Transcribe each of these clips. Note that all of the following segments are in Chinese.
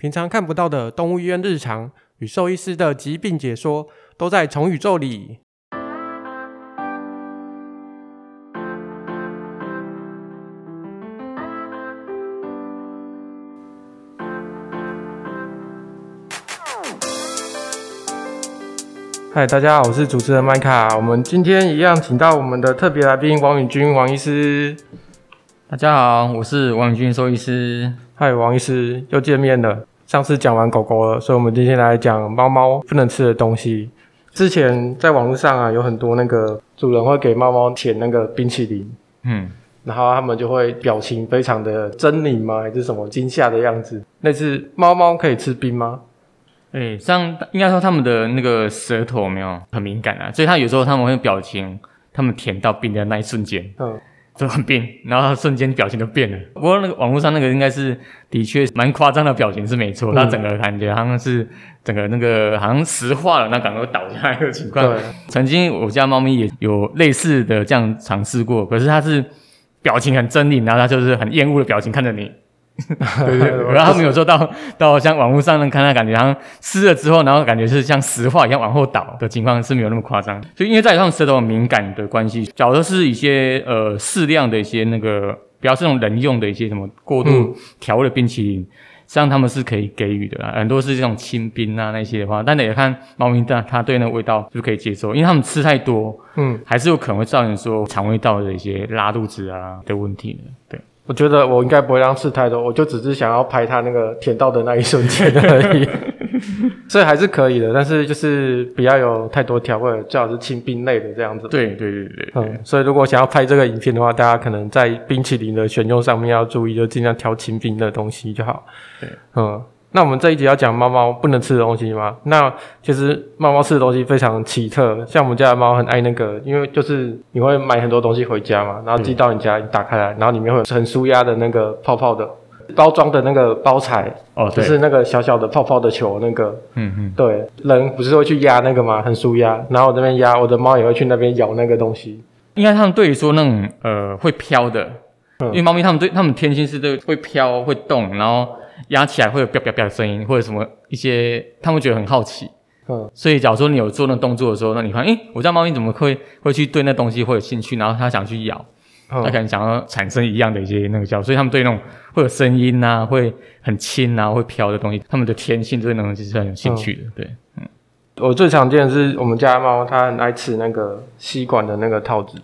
平常看不到的动物医院日常与兽医师的疾病解说，都在宠宇宙里。嗨，大家好，我是主持人麦卡。我们今天一样请到我们的特别来宾王宇君王医师。大家好，我是王宇君兽医师。嗨，王医师又见面了。上次讲完狗狗了，所以我们今天来讲猫猫不能吃的东西。之前在网络上啊，有很多那个主人会给猫猫舔那个冰淇淋，嗯，然后他们就会表情非常的狰狞吗？还是什么惊吓的样子？那是猫猫可以吃冰吗？哎、欸，像应该说他们的那个舌头有没有很敏感啊，所以他有时候他们会表情，他们舔到冰的那一瞬间，嗯。就很变，然后他瞬间表情都变了。不过那个网络上那个应该是的确蛮夸张的表情是没错，他、嗯、整个感觉好像是整个那个好像石化了，那感觉倒下来的情况。对，曾经我家猫咪也有类似的这样尝试过，可是它是表情很狰狞，然后它就是很厌恶的表情看着你。对 对，然后他们有时候到到像网络上能看到，感觉好像吃了之后，然后感觉是像石化一样往后倒的情况是没有那么夸张。就因为在他们舌头敏感的关系，假如是一些呃适量的一些那个，比较是那种人用的一些什么过度调的冰淇淋，实际上他们是可以给予的啦。很多是这种清冰啊那些的话，但也看猫咪它它对那个味道是不是可以接受，因为他们吃太多，嗯，还是有可能会造成说肠胃道的一些拉肚子啊的问题的，对。我觉得我应该不会让事太多，我就只是想要拍他那个舔到的那一瞬间而已，所以还是可以的，但是就是不要有太多调味，最好是清冰类的这样子。对对对对，嗯，所以如果想要拍这个影片的话，大家可能在冰淇淋的选用上面要注意，就尽量挑清冰的东西就好。对，嗯。那我们这一集要讲猫猫不能吃的东西吗？那其实猫猫吃的东西非常奇特，像我们家的猫很爱那个，因为就是你会买很多东西回家嘛，然后寄到你家，你打开来，然后里面会有很舒压的那个泡泡的包装的那个包材哦，就是那个小小的泡泡的球那个，嗯嗯，对，人不是会去压那个吗？很舒压，然后我这边压，我的猫也会去那边咬那个东西。应该他们对于说那种呃会飘的，嗯，因为猫咪他们对它们天性是对会飘会动，然后。压起来会有啪啪啪的声音，或者什么一些，他们觉得很好奇，嗯，所以假如说你有做那动作的时候，那你看，诶、欸，我家猫咪怎么会会去对那东西会有兴趣，然后它想去咬，它可能想要产生一样的一些那个叫，所以他们对那种会有声音啊，会很轻啊，会飘的东西，他们的天性对那种东西是很有兴趣的，嗯、对，嗯，我最常见的是我们家的猫，它很爱吃那个吸管的那个套子。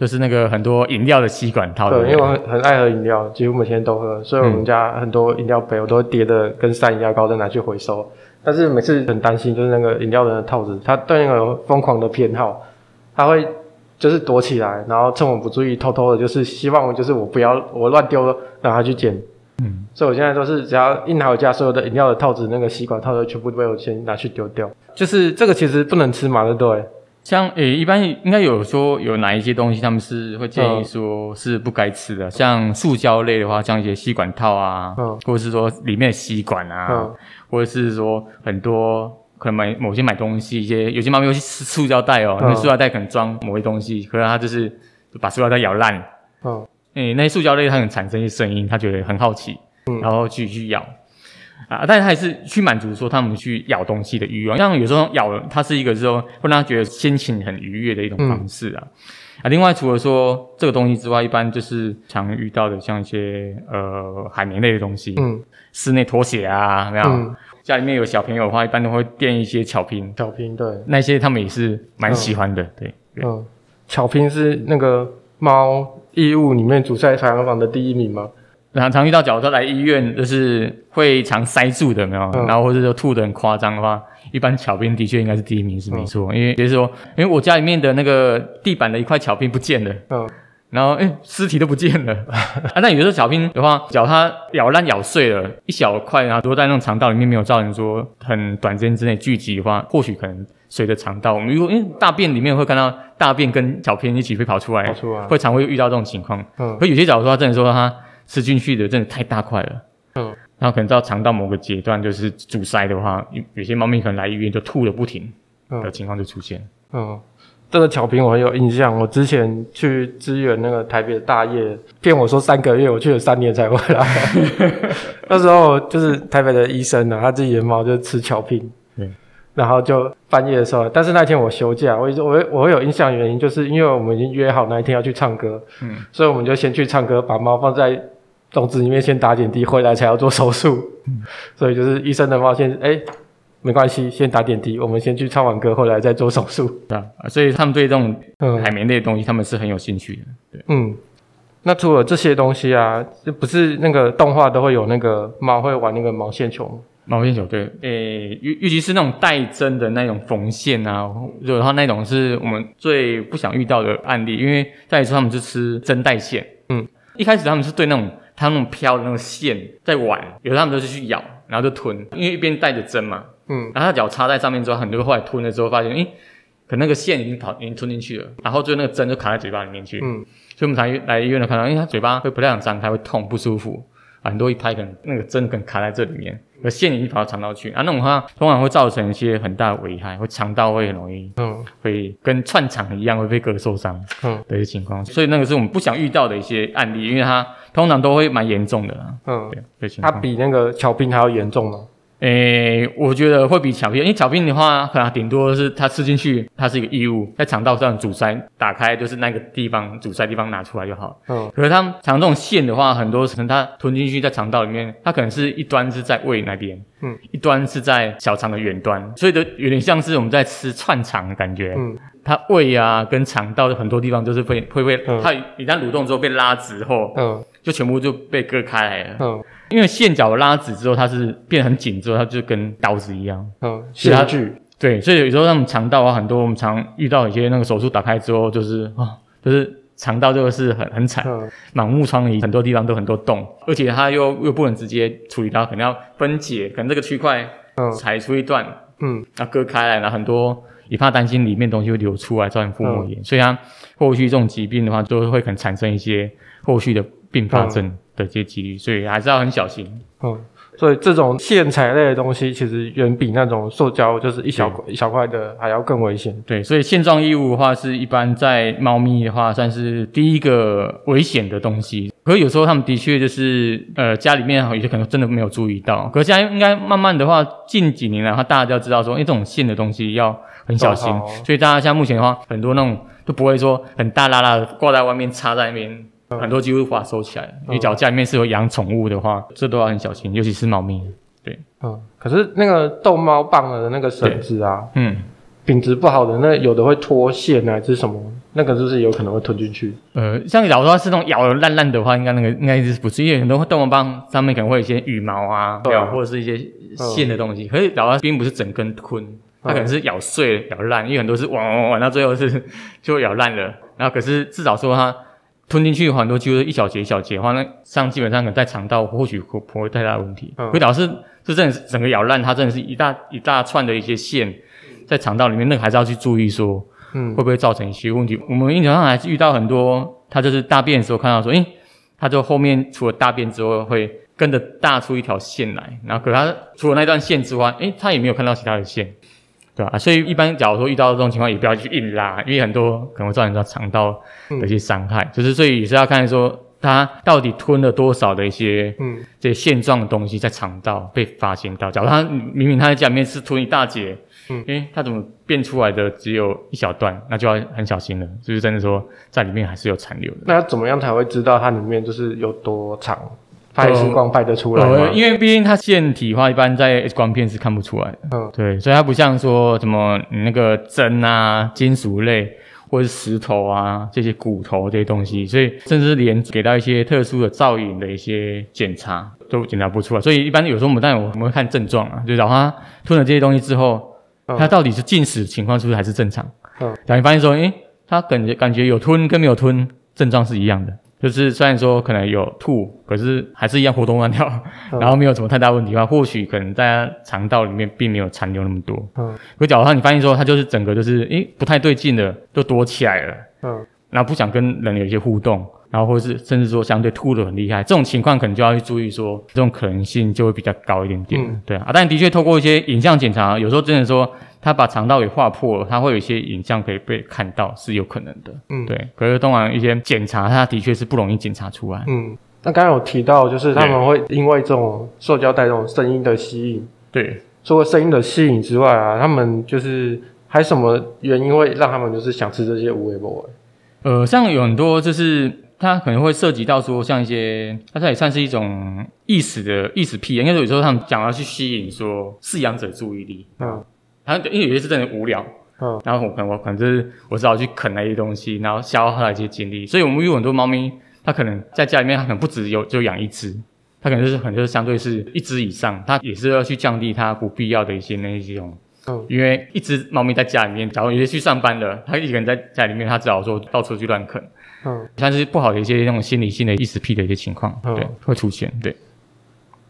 就是那个很多饮料的吸管套，对，因为我很很爱喝饮料，几乎每天都喝，所以我们家很多饮料杯我都会叠的跟山一样高，再拿去回收。但是每次很担心，就是那个饮料的套子，它对那个有疯狂的偏好，它会就是躲起来，然后趁我不注意，偷偷的，就是希望就是我不要我乱丢了，让它去捡。嗯，所以我现在都是只要一拿回家，所有的饮料的套子，那个吸管套子全部被我先拿去丢掉。就是这个其实不能吃嘛，对不对？像诶、欸，一般应该有说有哪一些东西他们是会建议说是不该吃的，嗯、像塑胶类的话，像一些吸管套啊，嗯，或者是说里面的吸管啊，嗯，或者是说很多可能买某些买东西，一些有些猫咪会去吃塑胶袋哦，因为塑胶袋可能装某些东西，可能它就是把塑胶袋咬烂，嗯，诶、欸，那些塑胶类它可能产生一些声音，它觉得很好奇，嗯，然后去去咬。啊，但是还是去满足说他们去咬东西的欲望，像有时候咬了，它是一个之后会让他觉得心情很愉悦的一种方式啊。嗯、啊，另外除了说这个东西之外，一般就是常遇到的像一些呃海绵类的东西，嗯，室内拖鞋啊，没有、嗯，家里面有小朋友的话，一般都会垫一些巧拼，巧拼对，那些他们也是蛮喜欢的，嗯、对，对，嗯，巧拼是那个猫异物里面主菜排行榜的第一名吗？常常遇到，假如说来医院，就是会常塞住的，没有？嗯、然后或者说吐得很夸张的话，一般巧拼的确应该是第一名，是没错。嗯、因为比如说，因为我家里面的那个地板的一块巧拼不见了，嗯，然后诶尸体都不见了。啊，那有时候巧拼的话，脚它咬烂咬碎了一小块，然后都在那种肠道里面没有造成说很短时间之内聚集的话，或许可能随着肠道，我们如果因为大便里面会看到大便跟巧拼一起会跑出来，跑出来，会常会遇到这种情况。嗯，可有些假如说他真的说他。吃进去的真的太大块了，嗯，然后可能到肠道某个阶段就是阻塞的话，有有些猫咪可能来医院就吐了不停，的情况就出现。嗯，这个巧平我很有印象，我之前去支援那个台北的大业，骗我说三个月，我去了三年才回来。那时候就是台北的医生啊，他自己的猫就吃巧平，嗯，然后就半夜的时候，但是那天我休假，我我我会有印象原因，就是因为我们已经约好那一天要去唱歌，嗯，所以我们就先去唱歌，把猫放在笼子里面先打点滴，回来才要做手术，嗯，所以就是医生的猫先哎。没关系，先打点滴。我们先去唱完歌，后来再做手术。对啊，所以他们对这种海绵类的东西，他们是很有兴趣的。对，嗯。那除了这些东西啊，就不是那个动画都会有那个猫会玩那个毛线球吗？毛线球，对。诶、欸，尤尤其是那种带针的那种缝线啊，然后那种是我们最不想遇到的案例，因为再一次他们是吃针带线。嗯。一开始他们是对那种他那种飘的那种线在玩，有时候他们都是去咬，然后就吞，因为一边带着针嘛。嗯，然后他脚插在上面之后，很多后来吞了之后，发现，诶，可那个线已经跑，已经吞进去了，然后最后那个针就卡在嘴巴里面去。嗯，所以我们才来医院的看到，因为他嘴巴会不太想张开，会痛不舒服，很多一拍可能那个针可能卡在这里面。而线已经跑到肠道去，啊，那种话通常会造成一些很大的危害，会肠道会很容易，嗯，会跟串肠一样会被割受伤，嗯，的一些情况。所以那个是我们不想遇到的一些案例，因为它通常都会蛮严重的，嗯，对，它比那个桥病还要严重吗？诶、欸，我觉得会比巧拼，因为巧拼的话，可能顶多是它吃进去，它是一个异物，在肠道上阻塞，打开就是那个地方阻塞地方拿出来就好。嗯。可是它肠这种线的话，很多可能它吞进去在肠道里面，它可能是一端是在胃那边，嗯，一端是在小肠的远端，所以都有点像是我们在吃串肠的感觉。嗯。它胃啊跟肠道的很多地方都是会会被、嗯、它一旦蠕动之后被拉直后，嗯，就全部就被割开来了。嗯。因为线脚拉直之后，它是变得很紧之后，它就跟刀子一样。嗯，线锯。对，所以有时候他们肠道啊，很多我们常遇到一些那个手术打开之后，就是啊、哦，就是肠道这个是很很惨，满、嗯、目疮痍，很多地方都很多洞，而且它又又不能直接处理到，可能要分解，可能这个区块裁出一段，嗯，要割开来，然后很多也怕担心里面东西会流出来造成腹膜炎，嗯、所以它后续这种疾病的话，就会可能产生一些后续的并发症。嗯的这些几率，所以还是要很小心。嗯，所以这种线材类的东西，其实远比那种塑胶就是一小块一小块的还要更危险。对，所以线状异物的话，是一般在猫咪的话，算是第一个危险的东西。可是有时候他们的确就是，呃，家里面有些可能真的没有注意到。可是现在应该慢慢的话，近几年来的话，大家都要知道说，哎，这种线的东西要很小心。哦、所以大家像目前的话，很多那种都不会说很大拉拉的挂在外面插在那边。很多机会把它收起来，因为假如家里面是有养宠物的话，这都要很小心，尤其是猫咪。对，嗯，可是那个逗猫棒的那个绳子啊，嗯，品质不好的那有的会脱线啊，还是什么？那个是不是有可能会吞进去？呃，像假如说是那种咬的烂烂的话，应该那个应该是不是？因为很多逗猫棒上面可能会有一些羽毛啊，对啊，或者是一些线的东西。可是假如并不是整根吞，它可能是咬碎了、咬烂，因为很多是玩玩玩到最后是就咬烂了。然后可是至少说它。吞进去的话，很多就是一小节一小节的话，那上基本上可能在肠道或许不不会太大的问题。会导致是真的是整个咬烂，它真的是一大一大串的一些线在肠道里面，那个还是要去注意说，嗯，会不会造成一些问题？嗯、我们临床上还是遇到很多，他就是大便的时候看到说，诶，他就后面除了大便之后会跟着大出一条线来，然后可是他除了那段线之外，诶，他也没有看到其他的线。对啊，所以一般假如说遇到这种情况，也不要去硬拉，因为很多可能会造成到肠道的一些伤害。嗯、就是所以也是要看说它到底吞了多少的一些嗯这些线状的东西在肠道被发现到。假如它明明它在家里面是吞一大截，嗯，诶，它怎么变出来的只有一小段？那就要很小心了。就是真的说在里面还是有残留的。那要怎么样才会知道它里面就是有多长？拍 X 光拍得出来因为毕竟它线体的话，一般在 X 光片是看不出来的。嗯，对，所以它不像说什么你那个针啊、金属类或者是石头啊这些骨头这些东西，所以甚至连给到一些特殊的造影的一些检查都检查不出来。所以一般有时候我们当然我们会看症状啊，就找他吞了这些东西之后，他到底是进食情况是不是还是正常？嗯，然后你发现说，诶，他感觉感觉有吞跟没有吞症状是一样的。就是虽然说可能有吐，可是还是一样活动乱跳，嗯、然后没有什么太大问题的话，或许可能大家肠道里面并没有残留那么多。嗯，可假如说你发现说它就是整个就是诶不太对劲的，就躲起来了。嗯，然后不想跟人有一些互动，然后或者是甚至说相对吐的很厉害，这种情况可能就要去注意说这种可能性就会比较高一点点。嗯，对啊，但的确透过一些影像检查，有时候真的说。他把肠道给划破了，他会有一些影像可以被看到，是有可能的。嗯，对。可是通常一些检查，它的确是不容易检查出来。嗯，那刚刚有提到，就是他们会因为这种塑胶袋这种声音的吸引，对，除了声音的吸引之外啊，他们就是还什么原因会让他们就是想吃这些有的没的？呃，像有很多就是它可能会涉及到说，像一些，它也算是一种意识的意识癖，应该说有时候他们讲要去吸引说饲养者注意力，嗯，然后因为有些是真的无聊，嗯，然后我可能我可能就是我只好去啃那些东西，然后消耗它的一些精力，所以我们有很多猫咪。它可能在家里面，它可能不只有就养一只，它可能就是很就是相对是一只以上，它也是要去降低它不必要的一些那些种，嗯，因为一只猫咪在家里面，假如有些去上班了，它一个人在家里面，它只好说到处去乱啃，嗯，像是不好的一些那种心理性的意识癖的一些情况，嗯，对，会出现，对。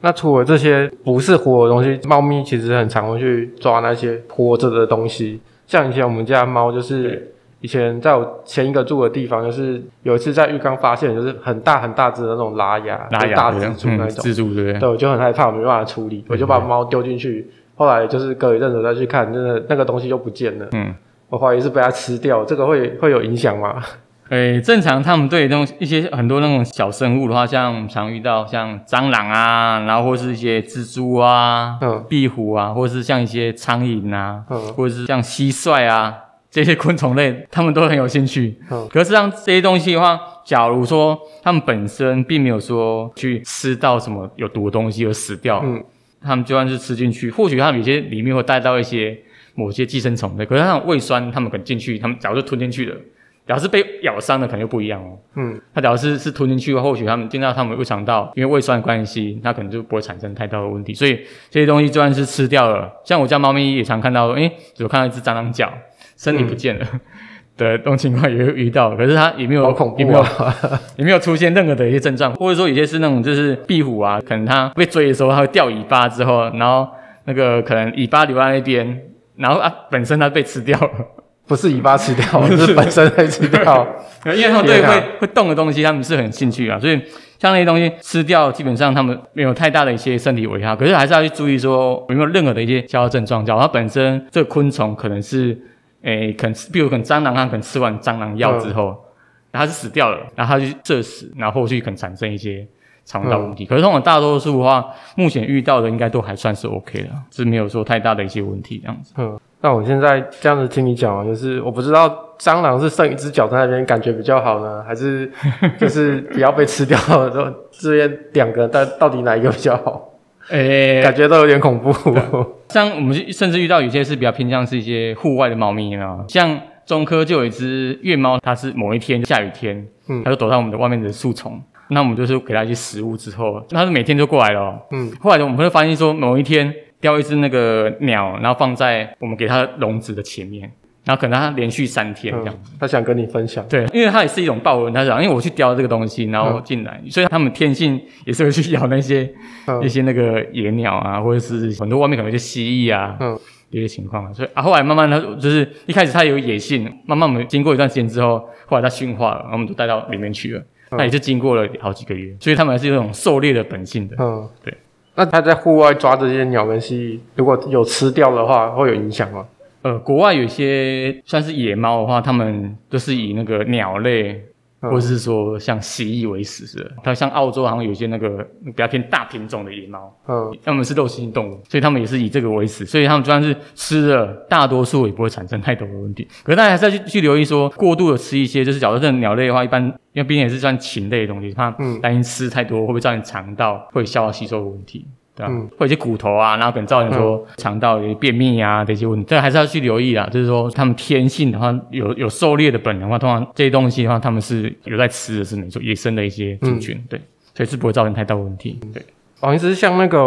那除了这些不是活的东西，猫咪其实很常会去抓那些活着的东西，像以前我们家猫就是。以前在我前一个住的地方，就是有一次在浴缸发现，就是很大很大只的那种拉牙、拉牙大蜘蛛那种，蜘蛛对不对？对，我就很害怕，我没办法处理，我就把猫丢进去。后来就是隔一阵子再去看，真的那个东西就不见了。嗯，我怀疑是被它吃掉，这个会会有影响吗？诶，正常他们对那种一些很多那种小生物的话，像常遇到像蟑螂啊，然后或是一些蜘蛛啊、嗯、壁虎啊，或是像一些苍蝇啊，嗯，或者是像蟋蟀啊。这些昆虫类，他们都很有兴趣。嗯，可是像这些东西的话，假如说他们本身并没有说去吃到什么有毒的东西而死掉，嗯，他们就算是吃进去，或许他们有些里面会带到一些某些寄生虫类。可是那种胃酸，他们可能进去，他们早就吞进去了，假如是被咬伤的，可能就不一样哦。嗯，它假如是是吞进去的话，或许他们进到他们胃肠道，因为胃酸的关系，那可能就不会产生太大的问题。所以这些东西就算是吃掉了，像我家猫咪也常看到，诶，只有看到一只蟑螂脚。身体不见了 的这种情况也会遇到，可是它也没有，也没有，也没有出现任何的一些症状，或者说有些是那种就是壁虎啊，可能它被追的时候它会掉尾巴之后，然后那个可能尾巴留在那边，然后啊本身它被吃掉了，不是尾巴吃掉，是本身被吃掉，因为他们对会会动的东西他们是很兴趣啊，所以像那些东西吃掉，基本上他们没有太大的一些身体危害，可是还是要去注意说有没有任何的一些消耗症状，假如它本身这个昆虫可能是。诶、欸，可能比如可能蟑螂，它可能吃完蟑螂药之后，嗯、然后它是死掉了，然后它就致死，然后后续可能产生一些肠道问题。嗯、可是通常大多数的话，目前遇到的应该都还算是 OK 的，是没有说太大的一些问题这样子。嗯，那我现在这样子听你讲，就是我不知道蟑螂是剩一只脚在那边感觉比较好呢，还是就是不要被吃掉了，这边两个，但到底哪一个比较好？诶、欸，感觉都有点恐怖。像我们甚至遇到有些是比较偏向是一些户外的猫咪啊，像中科就有一只月猫，它是某一天下雨天，嗯，它就躲在我们的外面的树丛，那我们就是给它一些食物之后，它是每天就过来了、喔，嗯，后来我们会发现说某一天叼一只那个鸟，然后放在我们给它笼子的前面。然后可能它连续三天这样、嗯，他想跟你分享，对，因为它也是一种报恩，他想，因为我去叼这个东西，然后进来，嗯、所以他们天性也是会去咬那些、嗯、一些那个野鸟啊，或者是很多外面可能一些蜥蜴啊，嗯，一些情况，所以啊，后来慢慢它就是一开始它有野性，慢慢我们经过一段时间之后，后来它驯化了，然后我们就带到里面去了，那、嗯、也是经过了好几个月，所以他们还是有种狩猎的本性的，嗯，对。那他在户外抓这些鸟跟蜥蜴，如果有吃掉的话，会有影响吗？呃，国外有些算是野猫的话，他们都是以那个鸟类，嗯、或者是说像蜥蜴为食的。它像澳洲好像有些那个比较偏大品种的野猫，嗯，它们是肉食性动物，所以它们也是以这个为食。所以它们就算是吃了，大多数也不会产生太多的问题。可是大家还是要去去留意说，过度的吃一些，就是假如这种鸟类的话，一般因为毕竟也是算禽类的东西，怕担心吃太多会不会造成肠道会消化吸收的问题。嗯，或者一些骨头啊，然后可能造成说肠道有便秘啊这些问题，这还是要去留意啦。就是说，他们天性的话，有有狩猎的本能的话，通常这些东西的话，他们是有在吃的，是没错，野生的一些菌群，嗯、对，所以是不会造成太大问题。对，王医师，像那个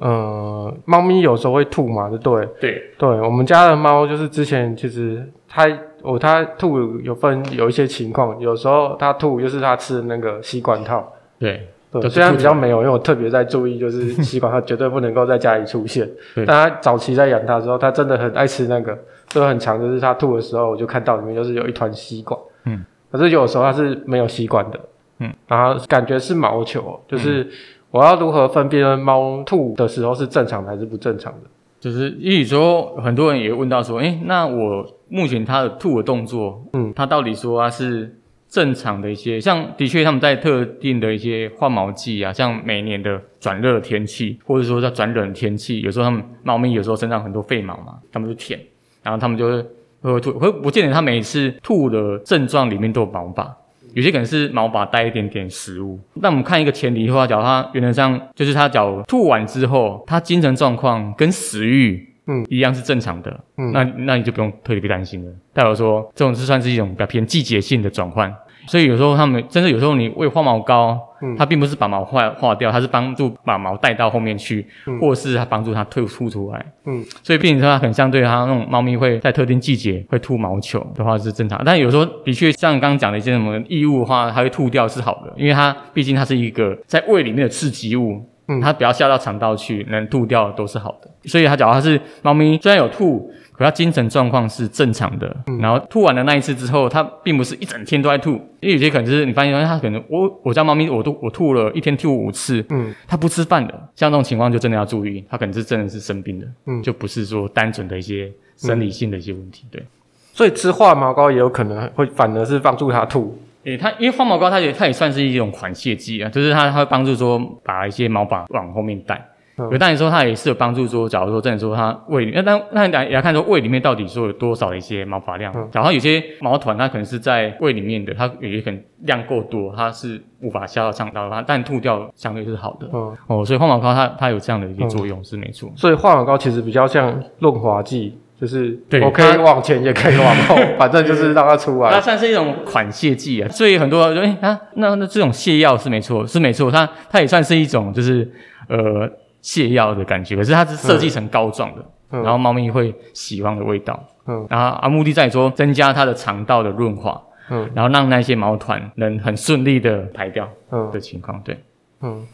呃，猫咪有时候会吐嘛，对不对？对，对，我们家的猫就是之前其实它哦，它吐有分有一些情况，有时候它吐就是它吃的那个吸管套，对。对，虽然比较没有，因为我特别在注意，就是 吸管它绝对不能够在家里出现。但它早期在养它的时候，它真的很爱吃那个，就很强。就是它吐的时候，我就看到里面就是有一团吸管。嗯。可是有时候它是没有吸管的。嗯。然后感觉是毛球，就是我要如何分辨猫吐的时候是正常的还是不正常的？就是，因为说很多人也问到说，诶，那我目前它的吐的动作，嗯，它到底说它是？正常的一些，像的确他们在特定的一些换毛季啊，像每年的转热天气，或者说在转冷天气，有时候他们猫咪有时候身上很多废毛嘛，他们就舔，然后他们就会会吐，会不见得它每次吐的症状里面都有毛发。有些可能是毛发带一点点食物，那我们看一个前提的话，假如他原则上就是它假如吐完之后，它精神状况跟食欲嗯一样是正常的，嗯，那那你就不用特别担心了。代表说这种是算是一种比较偏季节性的转换。所以有时候他们，真的有时候你喂化毛膏，嗯，它并不是把毛化化掉，它是帮助把毛带到后面去，嗯，或是它帮助它退吐出来，嗯，所以并且说它很相对它那种猫咪会在特定季节会吐毛球的话是正常，但有时候的确像刚刚讲的一些什么异物的话，它会吐掉是好的，因为它毕竟它是一个在胃里面的刺激物，嗯，它不要下到肠道去，能吐掉都是好的。所以它假如它是猫咪虽然有吐。可它精神状况是正常的，嗯、然后吐完的那一次之后，它并不是一整天都在吐，因为有些可能是你发现，它可能我我家猫咪我都我吐了一天吐五次，嗯，它不吃饭的，像这种情况就真的要注意，它可能是真的是生病的，嗯，就不是说单纯的一些生理性的一些问题，对。所以吃化毛膏也有可能会反而是帮助它吐，诶、欸，它因为化毛膏它也它也算是一种缓泻剂啊，就是它它会帮助说把一些毛发往后面带。有，但你说它也是有帮助。说，假如说真的说它胃里，那当那你也要看说胃里面到底说有多少的一些毛发量。假如有些毛团它可能是在胃里面的，它有些可能量够多，它是无法下到肠道，它但吐掉相对是好的。嗯哦，所以化毛膏它它有这样的一个作用是没错。所以化毛膏其实比较像润滑剂，就是我可以往前也可以往后，反正就是让它出来。它算是一种缓泻剂啊。所以很多人哎啊，那那这种泻药是没错，是没错，它它也算是一种就是呃。泻药的感觉，可是它是设计成膏状的，然后猫咪会喜欢的味道，嗯，然后啊，目的在于说增加它的肠道的润滑，嗯，然后让那些毛团能很顺利的排掉，嗯的情况，对，嗯，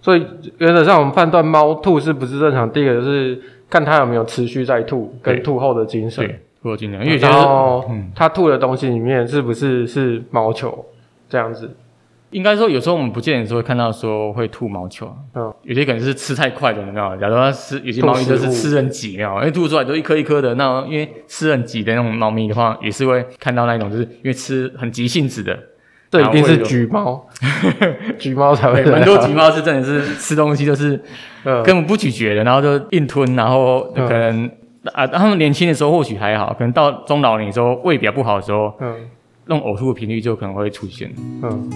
所以原则上我们判断猫吐是不是正常，第一个就是看它有没有持续在吐，跟吐后的精神，对，吐后精神，因为觉得嗯，它吐的东西里面是不是是毛球这样子。应该说，有时候我们不见得说会看到说会吐毛球，嗯，有些可能是吃太快的，你知道吗？假如它吃，有些猫咪就是吃很挤，你知道吗？因为吐出来都一颗一颗的，那因为吃很挤的那种猫咪的话，也是会看到那种，就是因为吃很急性子的，这一定是橘猫，橘猫才会。很多橘猫是真的是吃东西就是根本不咀嚼的，然后就硬吞，然后可能、嗯、啊，他们年轻的时候或许还好，可能到中老年的时候胃比较不好的时候，嗯。那种呕吐的频率就可能会出现。嗯。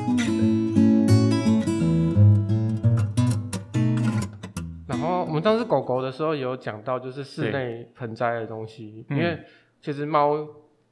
然后我们当时狗狗的时候也有讲到，就是室内盆栽的东西，因为其实猫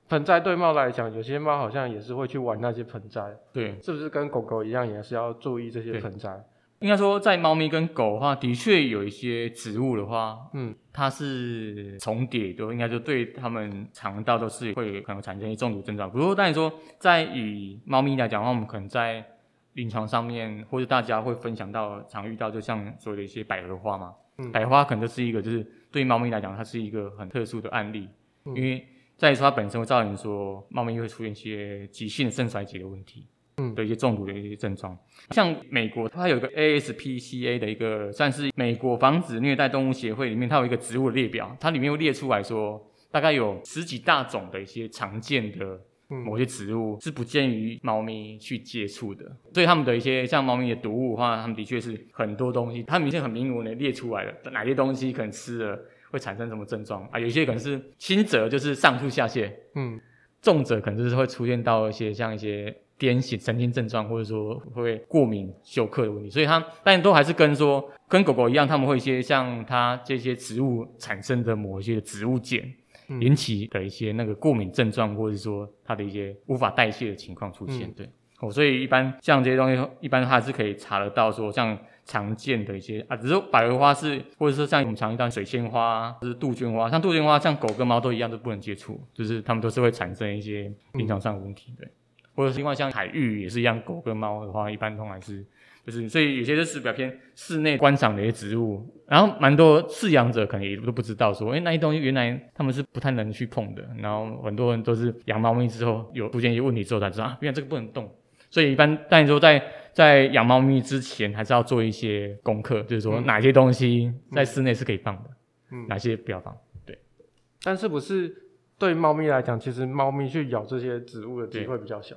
盆栽对猫来讲，有些猫好像也是会去玩那些盆栽。对。是不是跟狗狗一样，也是要注意这些盆栽？应该说，在猫咪跟狗的话，的确有一些植物的话，嗯，它是重叠，的应该就对它们肠道都是会可能产生一些中毒症状。不过，但你说在以猫咪来讲的话，我们可能在临床上面，或者大家会分享到常遇到，就像所谓的一些百合花嘛，嗯，百合花可能就是一个，就是对猫咪来讲，它是一个很特殊的案例，嗯，因为在于说它本身会造成说猫咪会出现一些急性的肾衰竭的问题。嗯，的一些中毒的一些症状，像美国它有一个 ASPCA 的一个，算是美国防止虐待动物协会里面，它有一个植物的列表，它里面会列出来说，大概有十几大种的一些常见的某些植物是不建议猫咪去接触的。所以它们的一些像猫咪的毒物的话，它们的确是很多东西，它明显很明文的列出来了，哪些东西可能吃了会产生什么症状啊？有些可能是轻者就是上吐下泻，嗯，重者可能就是会出现到一些像一些。癫痫、神经症状，或者说会过敏、休克的问题，所以它但都还是跟说跟狗狗一样，他们会一些像它这些植物产生的某一些植物碱引起的一些那个过敏症状，或者说它的一些无法代谢的情况出现。嗯、对，哦，所以一般像这些东西，一般它还是可以查得到，说像常见的一些啊，只是百合花是，或者说像我们常遇到水仙花，就是杜鹃花，像杜鹃花，像狗跟猫都一样，都不能接触，就是它们都是会产生一些临床上的问题。对。或者另外像海芋也是一样，狗跟猫的话，一般都还是就是，所以有些就是比较偏室内观赏的一些植物，然后蛮多饲养者可能也都不知道说，哎，那些东西原来他们是不太能去碰的，然后很多人都是养猫咪之后有出现一些问题之后才知道，啊，原来这个不能动，所以一般但你说在在养猫咪之前还是要做一些功课，就是说哪些东西在室内是可以放的，嗯，哪些不要放，对，但是不是？对猫咪来讲，其实猫咪去咬这些植物的机会比较小。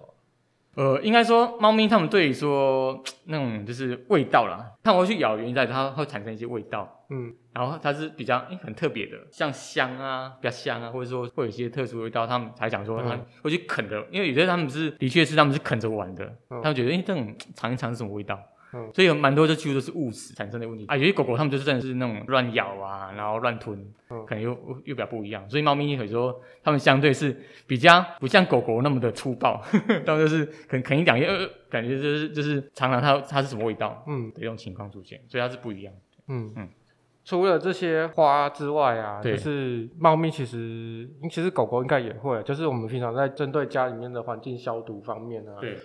呃，应该说猫咪它们对于说那种就是味道啦，它们会去咬原因在它会产生一些味道，嗯，然后它是比较、欸、很特别的，像香啊，比较香啊，或者说会有一些特殊味道，它们才讲说它会去啃的，因为有些它们是的确是它们是啃着玩的，它们觉得哎、欸、这种尝一尝是什么味道。嗯，所以有蛮多就几乎都是误食产生的问题啊。有些狗狗它们就是真的是那种乱咬啊，然后乱吞，嗯，可能又又比较不一样。所以猫咪有时候它们相对是比较不像狗狗那么的粗暴，它们就是可能啃一两页，呃，感觉就是就是尝尝它它是什么味道，嗯，的一种情况出现，所以它是不一样。嗯嗯，除了这些花之外啊，就是猫咪其实其实狗狗应该也会，就是我们平常在针对家里面的环境消毒方面啊，对。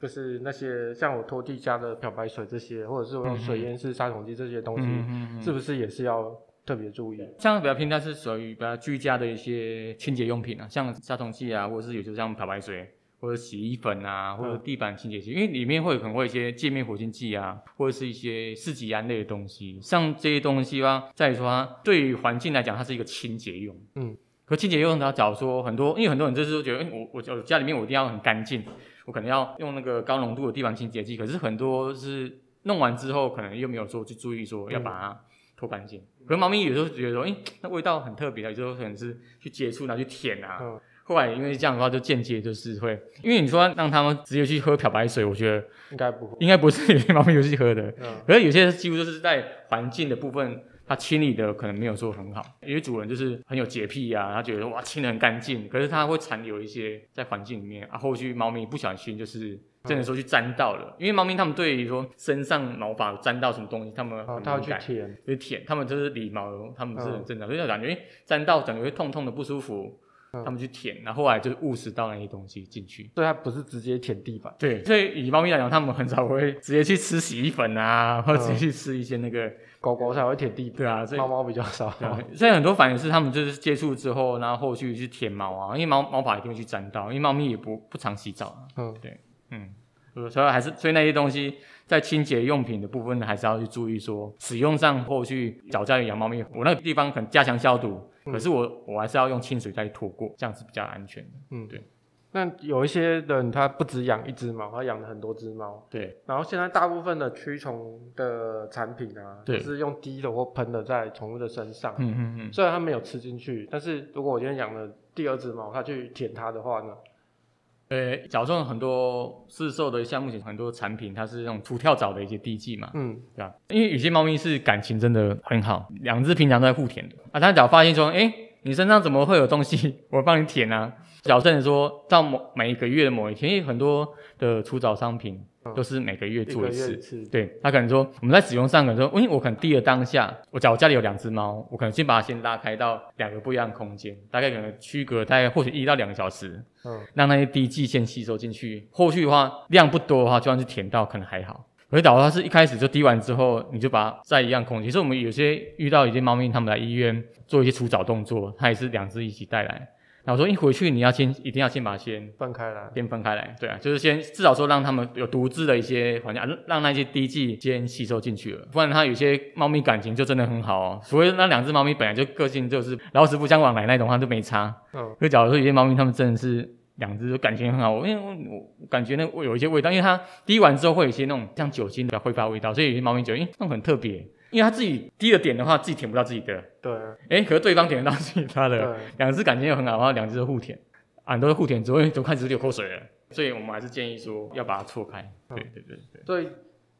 就是那些像我拖地加的漂白水这些，或者是我用水烟式杀虫剂这些东西，是不是也是要特别注意？像比较平常是属于比较居家的一些清洁用品啊，像杀虫剂啊，或者是有些像漂白水，或者洗衣粉啊，或者地板清洁剂，因为里面会可能会有一些界面活性剂啊，或者是一些四己胺类的东西。像这些东西啊，再说它对于环境来讲，它是一个清洁用。嗯，可清洁用它，假如说很多，因为很多人就是觉得，欸、我我我家里面我一定要很干净。我可能要用那个高浓度的地板清洁剂，可是很多是弄完之后，可能又没有说去注意说要把它拖干净。可是猫咪有时候觉得说，哎、欸，那味道很特别，有时候可能是去接触，拿去舔啊。嗯、后来因为这样的话，就间接就是会，因为你说让他们直接去喝漂白水，我觉得应该不会，应该不是有 些猫咪有去喝的。嗯，可是有些几乎就是在环境的部分。他清理的可能没有说很好，因为主人就是很有洁癖啊，他觉得哇清的很干净，可是他会残留一些在环境里面啊，后续猫咪不小心就是真的说去沾到了，嗯、因为猫咪它们对于说身上毛发沾到什么东西，它们很敏感，去舔，去舔，它们就是理毛，它们是很正常，嗯、所以就感觉诶沾到整个会痛痛的不舒服。他们去舔，然后后来就是误食到那些东西进去，所以它不是直接舔地板。对，所以以猫咪来讲，它们很少会直接去吃洗衣粉啊，或者直接去吃一些那个、嗯、狗狗才会舔地板。对啊，所以猫猫比较少。所以很多反应是他们就是接触之后，然后后续去舔毛啊，因为猫毛发一定会去沾到，因为猫咪也不不常洗澡。嗯，对，嗯，所以还是所以那些东西在清洁用品的部分还是要去注意说使用上，后续找家里养猫咪，我那个地方可能加强消毒。可是我我还是要用清水再拖过，这样子比较安全的。嗯，对。那有一些人他不止养一只猫，他养了很多只猫。对。然后现在大部分的驱虫的产品啊，就是用滴的或喷的在宠物的身上。嗯嗯嗯。虽然它没有吃进去，但是如果我今天养了第二只猫，它去舔它的话呢？呃，假如说很多市售的像目前很多产品，它是那种除跳蚤的一些滴剂嘛，嗯，对吧？因为有些猫咪是感情真的很好，两只平常都在互舔的啊。它只要发现说，哎，你身上怎么会有东西，我帮你舔啊。矫正说到某每一个月的某一天，因为很多的除蚤商品。都是每个月做一次，对，他可能说我们在使用上可能说，因为我可能滴的当下，我假如家里有两只猫，我可能先把它先拉开到两个不一样的空间，大概可能区隔大概或许一到两个小时，嗯，让那些滴剂先吸收进去。后续的话量不多的话，就算是舔到可能还好。而假如它是一开始就滴完之后，你就把它在一样空间。其实我们有些遇到一些猫咪，他们来医院做一些除藻动作，它也是两只一起带来。然后说一回去你要先一定要先把它先分开来，先分开来，对啊，就是先至少说让他们有独自的一些环境，让让那些滴剂先吸收进去了，不然它有些猫咪感情就真的很好哦。所以那两只猫咪本来就个性就是老死不相往来那种话就没差。嗯，就假如说有些猫咪它们真的是两只感情很好，因为我我感觉那有一些味道，因为它滴完之后会有一些那种像酒精的挥发味道，所以有些猫咪觉得诶那种很特别。因为他自己滴了点的话，自己舔不到自己的。对。哎，可是对方舔得到自己他的。两只感情又很好，然后两只都互舔，啊，都是互舔之后，都开始流口水了。所以我们还是建议说要把它错开。对对对对。所以，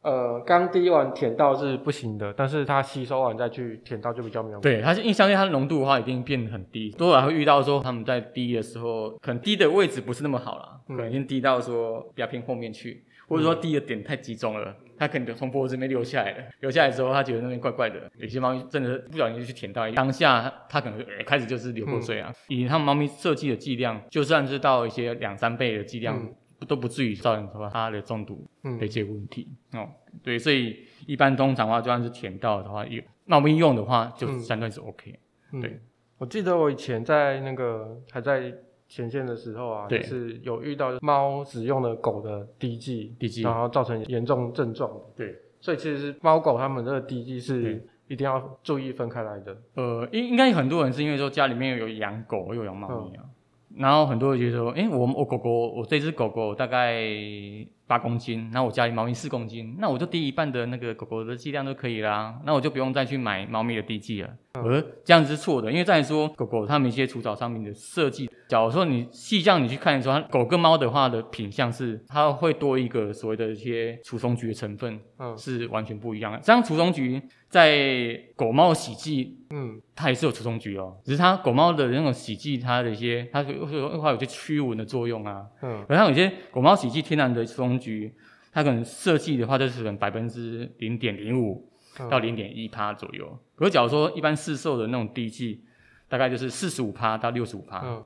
呃，刚滴完舔到是不行的，但是它吸收完再去舔到就比较没有。对，它是因为相信它的浓度的话，一定变很低。多少会遇到说他们在滴的时候，可能滴的位置不是那么好啦，可能先滴到说比较偏后面去。或者说第一个点太集中了，它可能从脖子这边流下来了。流下来之后，它觉得那边怪怪的。有些猫咪真的不小心就去舔到，当下它可能开始就是流口水啊。嗯、以它们猫咪设计的剂量，就算是到一些两三倍的剂量，嗯、都不至于造成说它的中毒的一些问题。嗯、哦，对，所以一般通常的话，就算是舔到的话，有猫咪用的话，就相对是 OK。嗯、对，我记得我以前在那个还在。前线的时候啊，就是有遇到猫使用了狗的滴剂，滴剂，然后造成严重症状。对，所以其实猫狗它们这个滴剂是一定要注意分开来的。呃，应应该很多人是因为说家里面有养狗又养猫咪啊，然后很多人觉得说，哎，我我狗狗，我这只狗狗大概八公斤，那我家里猫咪四公斤，那我就滴一半的那个狗狗的剂量就可以啦，那我就不用再去买猫咪的滴剂了。而这样子是错的，因为再来说，狗狗它们一些除草商品的设计，假如说你细这样你去看的时候，狗跟猫的话的品相是它会多一个所谓的一些除虫菊的成分，嗯，是完全不一样的。像除虫菊在狗猫洗剂，嗯，它也是有除虫菊哦，只是它狗猫的那种洗剂，它的一些它会会有些驱蚊的作用啊，嗯，而像有些狗猫洗剂天然的除虫菊，它可能设计的话就是可能百分之零点零五。到零点一趴左右，可是假如说一般市售的那种滴剂，大概就是四十五趴到六十五趴。嗯，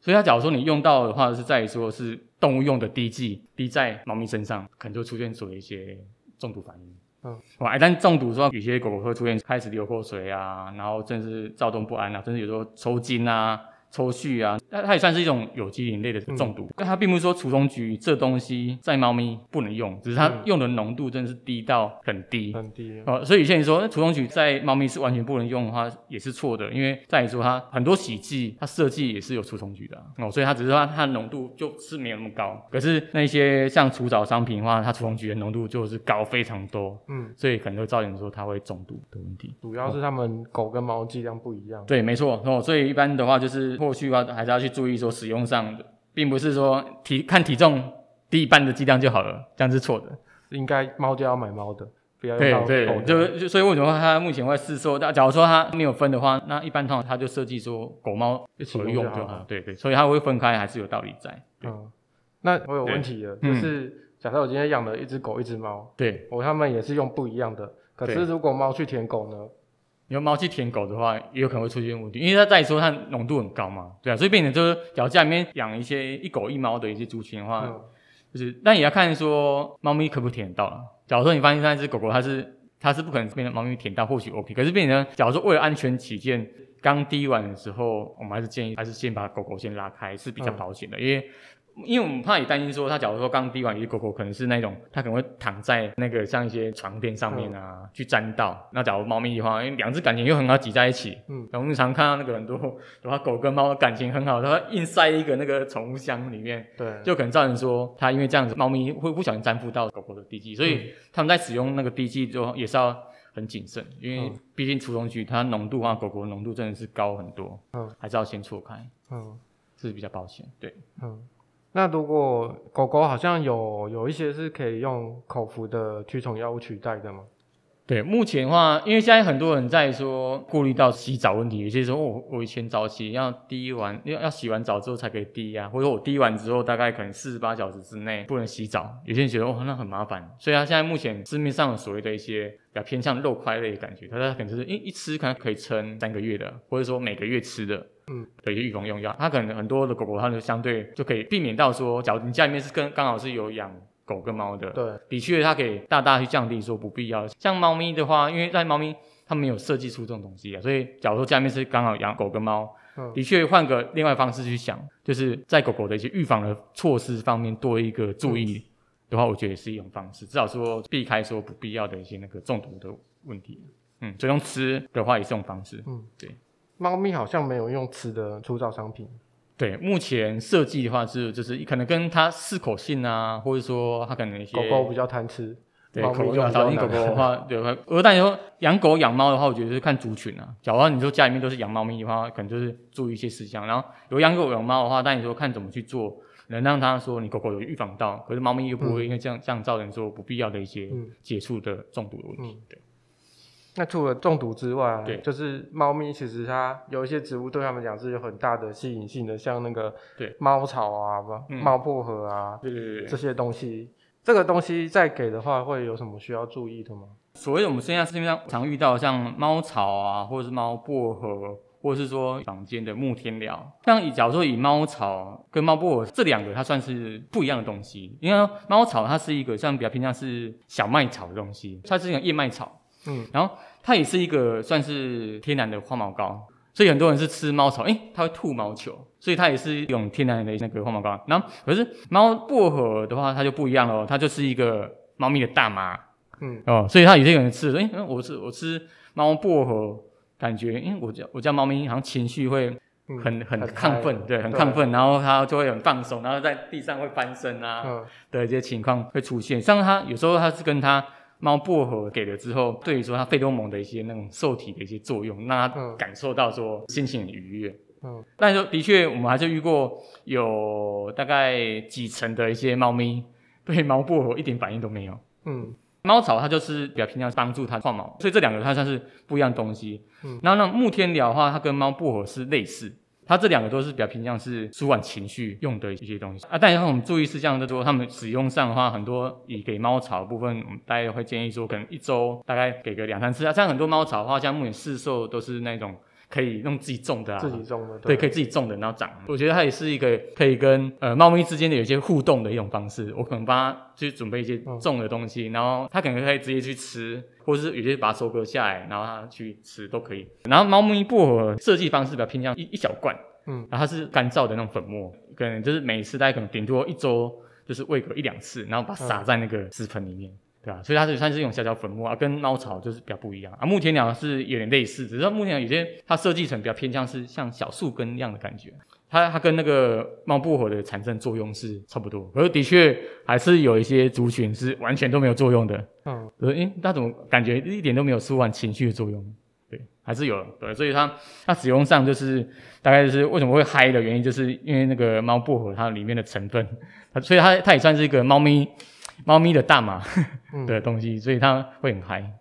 所以它假如说你用到的话，是在于说是动物用的滴剂滴在猫咪身上，可能就出现所谓一些中毒反应。嗯，哇，一旦中毒之后，有些狗狗会出现开始流口水啊，然后甚至躁动不安啊，甚至有时候抽筋啊。抽蓄啊，那它也算是一种有机磷类的中毒。那、嗯、它并不是说除虫菊这东西在猫咪不能用，只是它用的浓度真的是低到很低，很低哦。所以有些人说除虫菊在猫咪是完全不能用的话，也是错的。因为再说它很多洗剂，它设计也是有除虫菊的哦，所以它只是说它的浓度就是没有那么高。可是那些像除藻商品的话，它除虫菊的浓度就是高非常多，嗯，所以可能会造成说它会中毒的问题。主要是它们狗跟猫剂量不一样。对，没错哦。所以一般的话就是。后续的话还是要去注意说使用上的，并不是说体看体重低一半的剂量就好了，这样是错的。应该猫就要买猫的，不要用对对，就就所以为什么它目前会试售？那假如说它没有分的话，那一般通常它就设计说狗猫一起用就好。对对，所以它会分开还是有道理在。嗯，那我有问题了，就是、嗯、假设我今天养了一只狗一只猫，对我它们也是用不一样的，可是如果猫去舔狗呢？你用猫去舔狗的话，也有可能会出现问题，因为它再说它浓度很高嘛，对啊，所以变成就是，假如家里面养一些一狗一猫的一些族群的话，嗯、就是，但也要看说猫咪可不可以舔到了。假如说你发现那只狗狗它是它是不可能被猫咪舔到，或许 OK，可是变成假如说为了安全起见，刚滴完的时候，我们还是建议还是先把狗狗先拉开是比较保险的，嗯、因为。因为我们怕也担心说，它假如说刚滴完，有些狗狗可能是那种，它可能会躺在那个像一些床垫上面啊，嗯、去沾到。那假如猫咪的话，因为两只感情又很好挤在一起，嗯，然后我们常看到那个很多 的话，狗跟猫感情很好，它会硬塞一个那个宠物箱里面，对，就可能造成说它因为这样子，猫咪会不小心沾附到狗狗的滴剂，所以他们在使用那个滴剂就也是要很谨慎，因为毕竟除虫菊它浓度啊，狗狗的浓度真的是高很多，嗯，还是要先错开，嗯，是比较保险，对，嗯。那如果狗狗好像有有一些是可以用口服的驱虫药物取代的吗？对，目前的话，因为现在很多人在说顾虑到洗澡问题，有些时候我我以前早期要滴完要要洗完澡之后才可以滴啊，或者我滴完之后大概可能四十八小时之内不能洗澡，有些人觉得哦那很麻烦，所以他现在目前市面上所谓的一些比较偏向肉块类的感觉，它它可能就是一一吃可能可以撑三个月的，或者说每个月吃的。嗯，的一些预防用药，它可能很多的狗狗，它就相对就可以避免到说，假如你家里面是跟刚好是有养狗跟猫的，对，的确它可以大大去降低说不必要。像猫咪的话，因为在猫咪它没有设计出这种东西啊，所以假如说家里面是刚好养狗跟猫，嗯，的确换个另外方式去想，就是在狗狗的一些预防的措施方面多一个注意的话，我觉得也是一种方式，至少说避开说不必要的一些那个中毒的问题。嗯，所以用吃的话也是一种方式。嗯，对。猫咪好像没有用吃的粗糙商品。对，目前设计的话是，就是可能跟它适口性啊，或者说它可能一些狗狗比较贪吃，对，口味比较少。狗狗的 话，对，而但你说养狗养猫的话，我觉得是看族群啊。假如你说家里面都是养猫咪的话，可能就是注意一些事项。然后有养狗养猫的话，但你说看怎么去做，能让它说你狗狗有预防到，可是猫咪又不会因为这样、嗯、这样造成说不必要的一些接触的中毒的问题。嗯、对。那除了中毒之外，对，就是猫咪其实它有一些植物对它们讲是有很大的吸引性的，像那个对。猫草啊、猫薄荷啊，对对对，这些东西，这个东西再给的话会有什么需要注意的吗？所谓我们现在市面上常遇到像猫草啊，或者是猫薄荷，或者是说坊间的木天料，像以假如说以猫草跟猫薄荷这两个，它算是不一样的东西，因为猫草它是一个像比较偏向是小麦草的东西，它是一种燕麦草。嗯，然后它也是一个算是天然的花毛膏，所以很多人是吃猫草，诶，它会吐毛球，所以它也是一种天然的那个花毛膏。然后可是猫薄荷的话，它就不一样了，它就是一个猫咪的大麻，嗯。哦，所以它有些人吃，诶，我吃我吃猫薄荷，感觉，诶，我家我家猫咪好像情绪会很很亢奋，对，很亢奋，然后它就会很放松，然后在地上会翻身啊的一些情况会出现。像它有时候它是跟它猫薄荷给了之后，对于说它费多蒙的一些那种受体的一些作用，让它感受到说心情很愉悦。嗯，但是的确，我们还是遇过有大概几成的一些猫咪对猫薄荷一点反应都没有。嗯。猫草它就是比较偏向帮助它换毛，所以这两个它算是不一样东西。嗯，然后那木天蓼的话，它跟猫薄荷是类似，它这两个都是比较偏向是舒缓情绪用的一些东西啊。但是我们注意事项就是说，它们使用上的话，很多以给猫草的部分，我们大家会建议说，可能一周大概给个两三次啊。像很多猫草的话，像目前市售都是那种。可以用自己种的啊，自己种的，对，对，可以自己种的，然后长。我觉得它也是一个可以跟呃猫咪之间的有一些互动的一种方式。我可能帮它去准备一些种的东西，嗯、然后它可能可以直接去吃，或者是有些把它收割下来，然后它去吃都可以。然后猫咪薄荷设计方式比较偏向一一小罐，嗯，然后它是干燥的那种粉末，可能就是每次大概可能顶多一周就是喂个一两次，然后把它撒在那个食盆里面。嗯对啊，所以它是算是一种小小粉末啊，跟猫草就是比较不一样啊。木天鸟是有点类似，只是说木天鸟有些它设计成比较偏向是像小树根一样的感觉，它它跟那个猫薄荷的产生作用是差不多，可是的确还是有一些族群是完全都没有作用的。嗯，诶、欸，那怎么感觉一点都没有舒缓情绪的作用？对，还是有。对，所以它它使用上就是大概就是为什么会嗨的原因，就是因为那个猫薄荷它里面的成分，它所以它它也算是一个猫咪。猫咪的大麻 的东西，嗯、所以它会很嗨。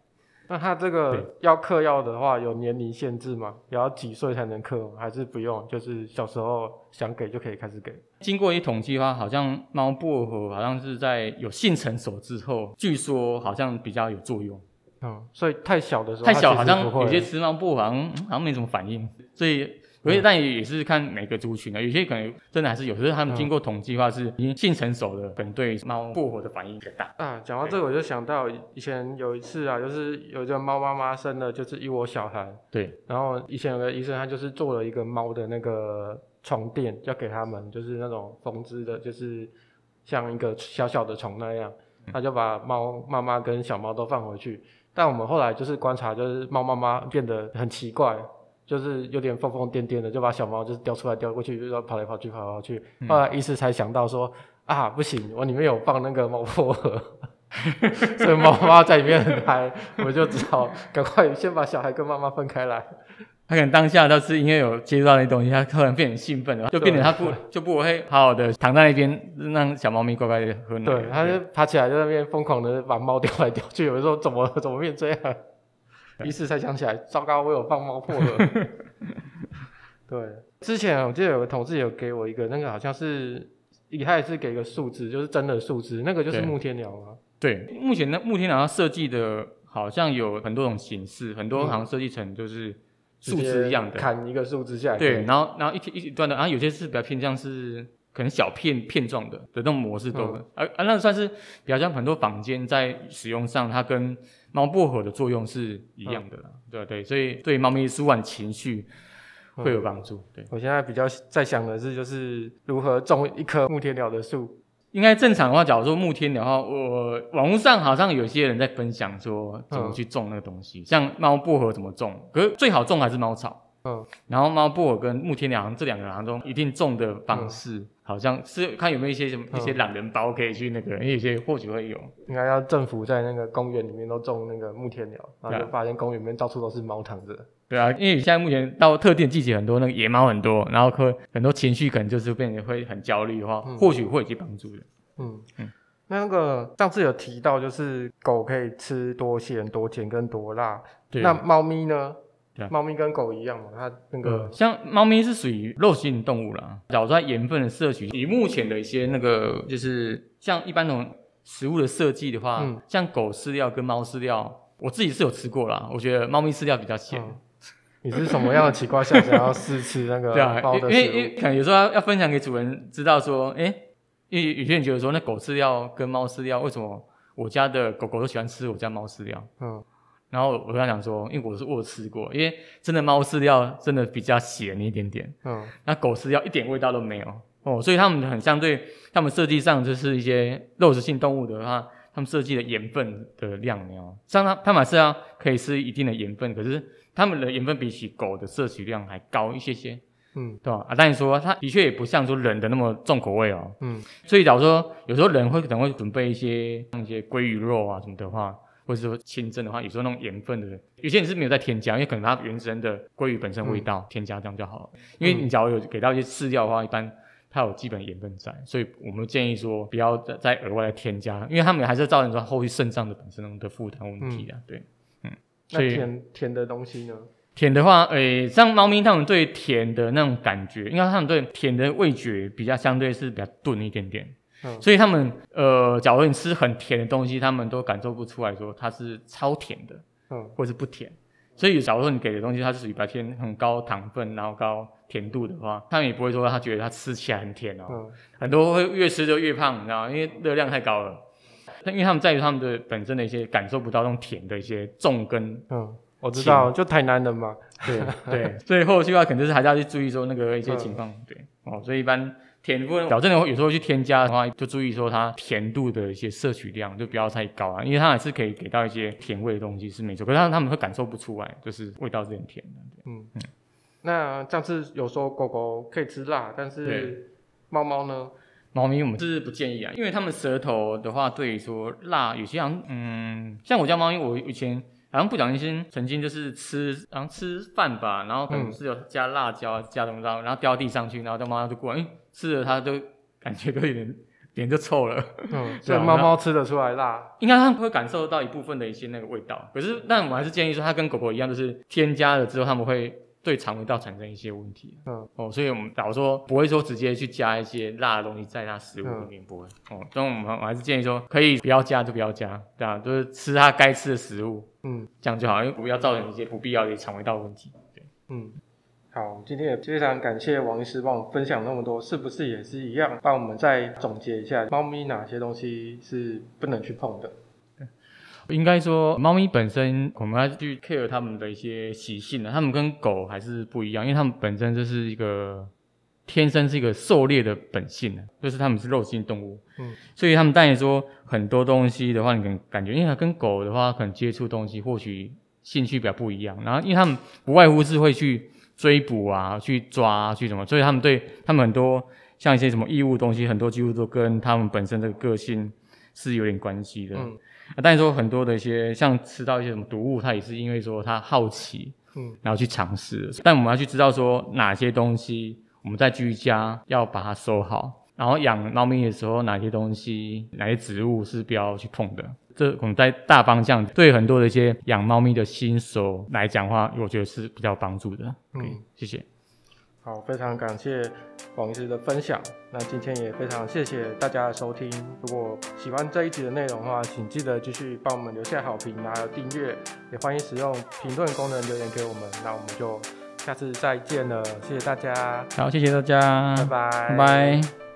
那它这个要嗑药的话，有年龄限制吗？要几岁才能嗑？还是不用？就是小时候想给就可以开始给？经过一统计的话，好像猫薄荷好像是在有性成熟之后，据说好像比较有作用。嗯，所以太小的时候，太小好像有些吃猫薄荷好像好像没什么反应，所以。所以，但也是看每个族群的，有些可能真的还是有，可是他们经过统计的话，是已经性成熟的，可能对猫过火的反应比较大。啊，讲到这个，我就想到以前有一次啊，就是有一个猫妈妈生了就是一窝小孩，对，然后以前有个医生，他就是做了一个猫的那个床垫，要给他们，就是那种缝制的，就是像一个小小的床那样，他就把猫妈妈跟小猫都放回去，但我们后来就是观察，就是猫妈妈变得很奇怪。就是有点疯疯癫癫的，就把小猫就是叼出来叼过去，就说跑来跑去跑来跑去。后来医师才想到说啊，不行，我里面有放那个猫薄荷，所以猫妈在里面很嗨，我就只好赶快先把小孩跟妈妈分开来。他可能当下倒是因为有接触到那东西，他突然变很兴奋了，就变得他不就不会好好的躺在那边让小猫咪乖乖的喝奶。对，他就爬起来在那边疯狂的把猫叼来叼去，有时候怎么怎么变这样？一时才想起来，糟糕，我有放猫薄荷。对，之前我记得有个同事有给我一个，那个好像是，他也是给一个树枝，就是真的树枝，那个就是木天蓼吗？对，目前那木天蓼它设计的，好像有很多种形式，很多好像设计成就是树枝一样的，砍一个树枝下来。对，然后然后一一段的，然后有些是比较偏向是可能小片片状的的那种模式都，啊、嗯、啊，那算是比较像很多坊间在使用上，它跟猫薄荷的作用是一样的啦，嗯、对对，所以对猫咪舒缓情绪会有帮助。嗯、对，我现在比较在想的是，就是如何种一棵木天蓼的树。应该正常的话，假如说木天蓼的话，我网络上好像有些人在分享说怎么去种那个东西，嗯、像猫薄荷怎么种，可是最好种还是猫草。嗯，然后猫薄荷跟木天蓼这两个好像都一定种的方式。嗯好像是看有没有一些什么一些懒人包可以去那个，因为有些或许会有。应该要政府在那个公园里面都种那个木天鸟，然后就发现公园里面到处都是猫躺着。对啊，因为现在目前到特定季节，很多那个野猫很多，然后可很多情绪可能就是变得会很焦虑的话，嗯、或许会有些帮助的。嗯嗯，那那个上次有提到，就是狗可以吃多咸、多甜跟多辣，那猫咪呢？猫咪跟狗一样嘛，它那个、嗯、像猫咪是属于肉性动物啦。假如说盐分的摄取，以目前的一些那个，就是像一般那种食物的设计的话，嗯、像狗饲料跟猫饲料，我自己是有吃过啦。我觉得猫咪饲料比较咸、嗯。你是什么样的情况下想要试吃那个 猫的食物？因为因为可能有时候要要分享给主人知道说，哎、欸，因为有些人觉得说，那狗饲料跟猫饲料，为什么我家的狗狗都喜欢吃我家猫饲料？嗯。然后我跟他讲说，因为我是我吃过，因为真的猫饲料真的比较咸一点点，嗯，那狗饲料一点味道都没有。哦，所以他们很相对，他们设计上就是一些肉食性动物的话，他们设计的盐分的量哦，像它它们是要可以吃一定的盐分，可是他们的盐分比起狗的摄取量还高一些些，嗯，对吧？啊，但是说它的确也不像说人的那么重口味哦，嗯，所以假如说有时候人会可能会准备一些像一些鲑鱼肉啊什么的话，或者说清蒸的话，有时候那种盐分的，有些人是没有在添加，因为可能它原生的鲑鱼本身味道添加这样就好了。因为你假如有给到一些饲料的话，一般它有基本盐分在，所以我们建议说不要再再额外的添加，因为他们还是造成说后续肾脏的本身的负担问题啊，对，嗯，所以甜甜的东西呢？甜的话，诶、欸，像猫咪，它们对甜的那种感觉，因为它们对甜的味觉比较相对是比较钝一点点，嗯，所以他们，呃，假如你吃很甜的东西，他们都感受不出来说它是超甜的，嗯，或是不甜。所以假如说你给的东西它是属于比较偏很高糖分，然后高甜度的话，他们也不会说他觉得它吃起来很甜哦，嗯，很多会越吃就越胖，你知道吗？因为热量太高了。但因为他们在于他们的本身的一些感受不到那种甜的一些重根，嗯。我知道，就台南人嘛，对对，所以后续的话肯定是还是要去注意说那个一些情况，嗯、对。哦，所以一般甜的部分，矫正的有时候去添加的话，就注意说它甜度的一些摄取量就不要太高啊，因为它还是可以给到一些甜味的东西是没错，可是他们会感受不出来，就是味道是很甜的。嗯嗯，那上次有说狗狗可以吃辣，但是猫猫呢？猫咪我们是不建议啊，因为它们舌头的话，对于说辣有些像嗯，像我家猫咪，我以前。好像不小心曾经就是吃，然后吃饭吧，然后可能是有加辣椒、嗯、加什么着，然后掉地上去，然后它猫猫就过来，哎，吃了它就感觉都有点 脸就臭了。嗯，所以猫猫吃得出来辣，应该它会感受到一部分的一些那个味道。可是，但我还是建议说，它跟狗狗一样，就是添加了之后，它们会。对肠胃道产生一些问题，嗯哦，所以我们假如说不会说直接去加一些辣的东西在它食物里面，不会哦，所以我们我还是建议说可以不要加就不要加，对啊，就是吃它该吃的食物，嗯，这样就好，因为不要造成一些不必要的肠胃道问题，对，嗯，好，今天也非常感谢王医师帮我们分享那么多，是不是也是一样？帮我们再总结一下，猫咪哪些东西是不能去碰的？应该说，猫咪本身我们要去 care 它们的一些习性呢。它们跟狗还是不一样，因为它们本身就是一个天生是一个狩猎的本性呢，就是它们是肉食性动物。嗯，所以它们当然说很多东西的话，你可能感觉，因为它跟狗的话，可能接触东西或许兴趣比较不一样。然后，因为它们不外乎是会去追捕啊，去抓啊，去什么，所以它们对它们很多像一些什么异物东西，很多几乎都跟它们本身这个个性是有点关系的。嗯。啊，但是说很多的一些像吃到一些什么毒物，它也是因为说他好奇，嗯，然后去尝试。但我们要去知道说哪些东西我们在居家要把它收好，然后养猫咪的时候哪些东西、哪些植物是不要去碰的。这可能在大方向对很多的一些养猫咪的新手来讲的话，我觉得是比较有帮助的。嗯，谢谢。好，非常感谢王医师的分享。那今天也非常谢谢大家的收听。如果喜欢这一集的内容的话，请记得继续帮我们留下好评，还有订阅。也欢迎使用评论功能留言给我们。那我们就下次再见了，谢谢大家。好，谢谢大家，拜拜，拜拜。